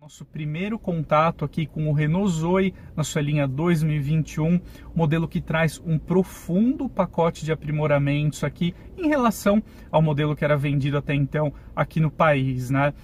Nosso primeiro contato aqui com o Renault Zoe na sua linha 2021, modelo que traz um profundo pacote de aprimoramentos aqui em relação ao modelo que era vendido até então aqui no país, né?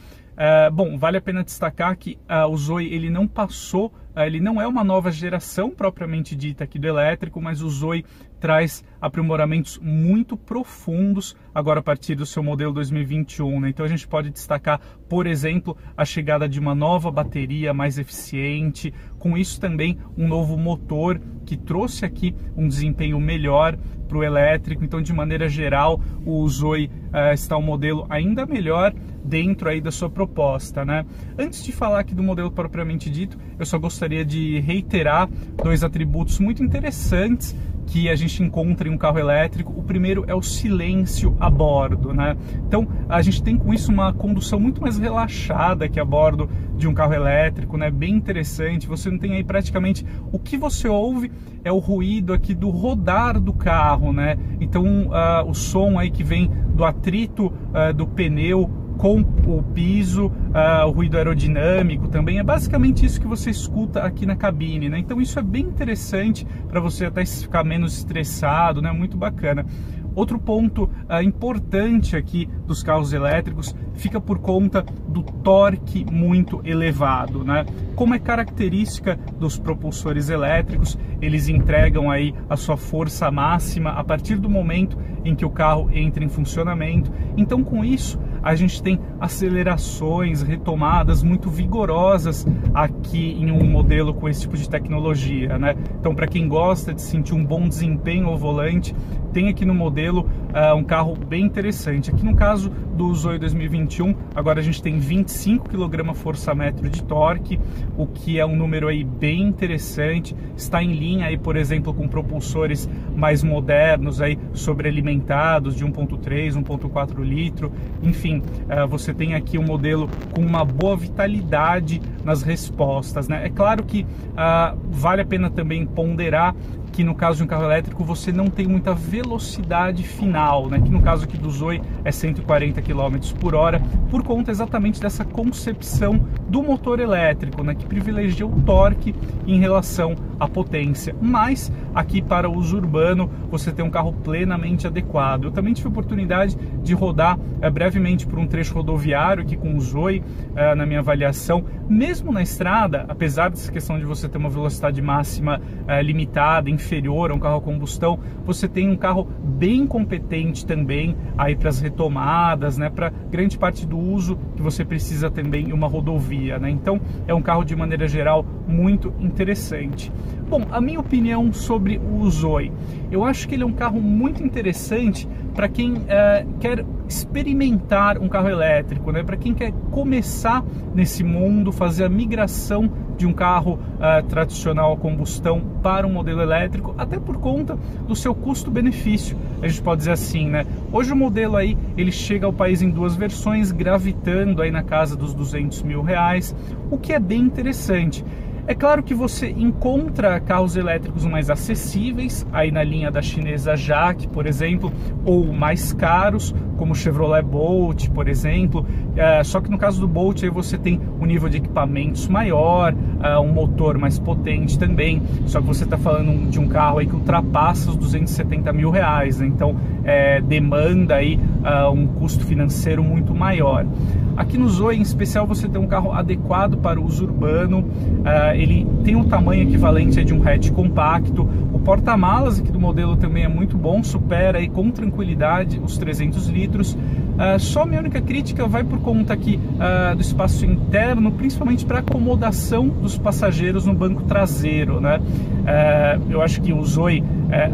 Uh, bom, vale a pena destacar que uh, o Zoe ele não passou, uh, ele não é uma nova geração propriamente dita aqui do elétrico, mas o Zoe traz aprimoramentos muito profundos agora a partir do seu modelo 2021. Né? Então a gente pode destacar, por exemplo, a chegada de uma nova bateria mais eficiente, com isso também um novo motor que trouxe aqui um desempenho melhor para o elétrico. Então, de maneira geral, o Zoe está um modelo ainda melhor dentro aí da sua proposta, né? Antes de falar aqui do modelo propriamente dito, eu só gostaria de reiterar dois atributos muito interessantes que a gente encontra em um carro elétrico. O primeiro é o silêncio a bordo, né? Então, a gente tem com isso uma condução muito mais relaxada que a bordo de um carro elétrico, né? Bem interessante. Você não tem aí praticamente o que você ouve é o ruído aqui do rodar do carro, né? Então, uh, o som aí que vem do atrito uh, do pneu com o piso, uh, o ruído aerodinâmico também. É basicamente isso que você escuta aqui na cabine, né? Então isso é bem interessante para você até ficar menos estressado, né? Muito bacana. Outro ponto uh, importante aqui dos carros elétricos fica por conta do torque muito elevado, né? Como é característica dos propulsores elétricos, eles entregam aí a sua força máxima a partir do momento em que o carro entra em funcionamento. Então, com isso, a gente tem acelerações, retomadas muito vigorosas aqui em um modelo com esse tipo de tecnologia, né? Então, para quem gosta de sentir um bom desempenho ao volante, tem aqui no modelo uh, um carro bem interessante. Aqui no caso do Zoe 2021, agora a gente tem 25 kgfm de torque, o que é um número aí bem interessante. Está em linha aí, por exemplo, com propulsores mais modernos aí sobrealimentados de 1.3, 1.4 litro. Enfim, uh, você tem aqui um modelo com uma boa vitalidade nas respostas, né? É claro que uh, vale a pena também ponderar que no caso de um carro elétrico você não tem muita velocidade final, né? que no caso aqui do Zoe é 140 km por hora, por conta exatamente dessa concepção do motor elétrico, né? que privilegia o torque em relação à potência. Mas aqui para uso urbano você tem um carro plenamente adequado. Eu também tive a oportunidade de rodar é, brevemente por um trecho rodoviário aqui com o Zoe é, na minha avaliação, mesmo na estrada, apesar dessa questão de você ter uma velocidade máxima é, limitada, inferior a um carro a combustão, você tem um carro bem competente também aí para as retomadas, né, para grande parte do uso que você precisa também em uma rodovia, né? Então é um carro de maneira geral muito interessante. Bom, a minha opinião sobre o Zoe, eu acho que ele é um carro muito interessante para quem é, quer experimentar um carro elétrico, né? para quem quer começar nesse mundo, fazer a migração de um carro uh, tradicional a combustão para um modelo elétrico, até por conta do seu custo-benefício, a gente pode dizer assim, né? Hoje o modelo aí ele chega ao país em duas versões, gravitando aí na casa dos 200 mil reais, o que é bem interessante. É claro que você encontra carros elétricos mais acessíveis, aí na linha da chinesa Jaque, por exemplo, ou mais caros, como o Chevrolet Bolt, por exemplo. É, só que no caso do Bolt aí você tem um nível de equipamentos maior, é, um motor mais potente também. Só que você está falando de um carro aí que ultrapassa os 270 mil reais, né? então é, demanda aí é, um custo financeiro muito maior. Aqui no Zoe, em especial, você tem um carro adequado para o uso urbano. Uh, ele tem um tamanho equivalente de um hatch compacto. O porta-malas aqui do modelo também é muito bom, supera aí com tranquilidade os 300 litros. Uh, só minha única crítica vai por conta aqui uh, do espaço interno, principalmente para acomodação dos passageiros no banco traseiro, né? eu acho que o Zoe,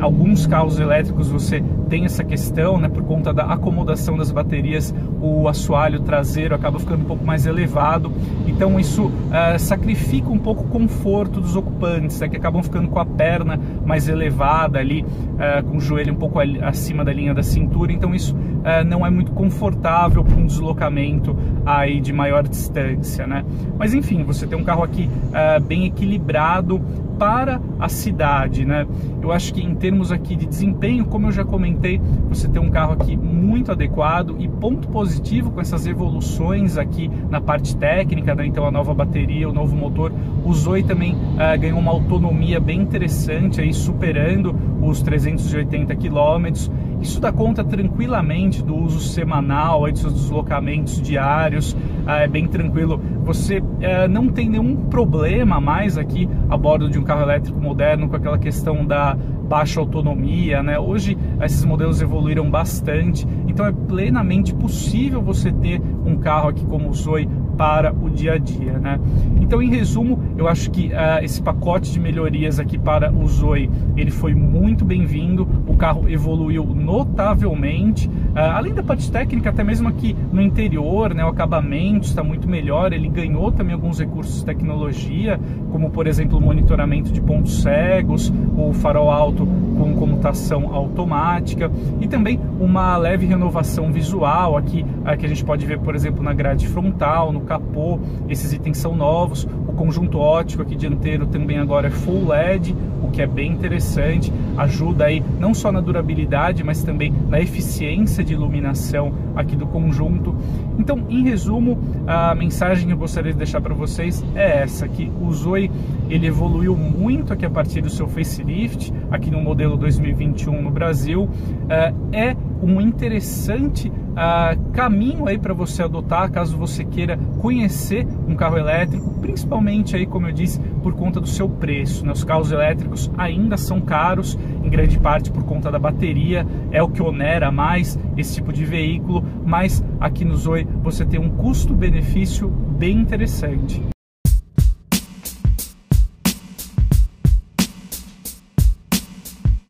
alguns carros elétricos você tem essa questão, né, por conta da acomodação das baterias, o assoalho traseiro acaba ficando um pouco mais elevado, então isso uh, sacrifica um pouco o conforto dos ocupantes, né, que acabam ficando com a perna mais elevada ali, uh, com o joelho um pouco acima da linha da cintura, então isso uh, não é muito confortável para um deslocamento aí de maior distância, né? Mas enfim, você tem um carro aqui bem equilibrado, para a cidade, né? Eu acho que em termos aqui de desempenho, como eu já comentei, você tem um carro aqui muito adequado e ponto positivo com essas evoluções aqui na parte técnica, né? Então a nova bateria, o novo motor, o Zoe também uh, ganhou uma autonomia bem interessante aí, superando os 380 quilômetros. Isso dá conta tranquilamente do uso semanal, aí, dos seus deslocamentos diários, uh, é bem tranquilo. Você uh, não tem nenhum problema mais aqui a bordo de um carro elétrico moderno com aquela questão da baixa autonomia, né? Hoje esses modelos evoluíram bastante, então é plenamente possível você ter um carro aqui como o Zoe para o dia a dia, né? Então, em resumo, eu acho que uh, esse pacote de melhorias aqui para o Zoe, ele foi muito bem-vindo, o carro evoluiu notavelmente, além da parte técnica, até mesmo aqui no interior, né, o acabamento está muito melhor, ele ganhou também alguns recursos de tecnologia, como por exemplo o monitoramento de pontos cegos, o farol alto com comutação automática e também uma leve renovação visual. Aqui, que a gente pode ver, por exemplo, na grade frontal, no capô, esses itens são novos. O conjunto ótico aqui dianteiro também agora é full LED, o que é bem interessante, ajuda aí não só na durabilidade, mas também na eficiência de iluminação aqui do conjunto. Então, em resumo, a mensagem que eu gostaria de deixar para vocês é essa, que o Zoe ele evoluiu muito aqui a partir do seu facelift, aqui no modelo 2021 no Brasil, é um interessante uh, caminho aí para você adotar caso você queira conhecer um carro elétrico, principalmente aí, como eu disse, por conta do seu preço. Né? Os carros elétricos ainda são caros, em grande parte por conta da bateria, é o que onera mais esse tipo de veículo, mas aqui no Zoe você tem um custo-benefício bem interessante.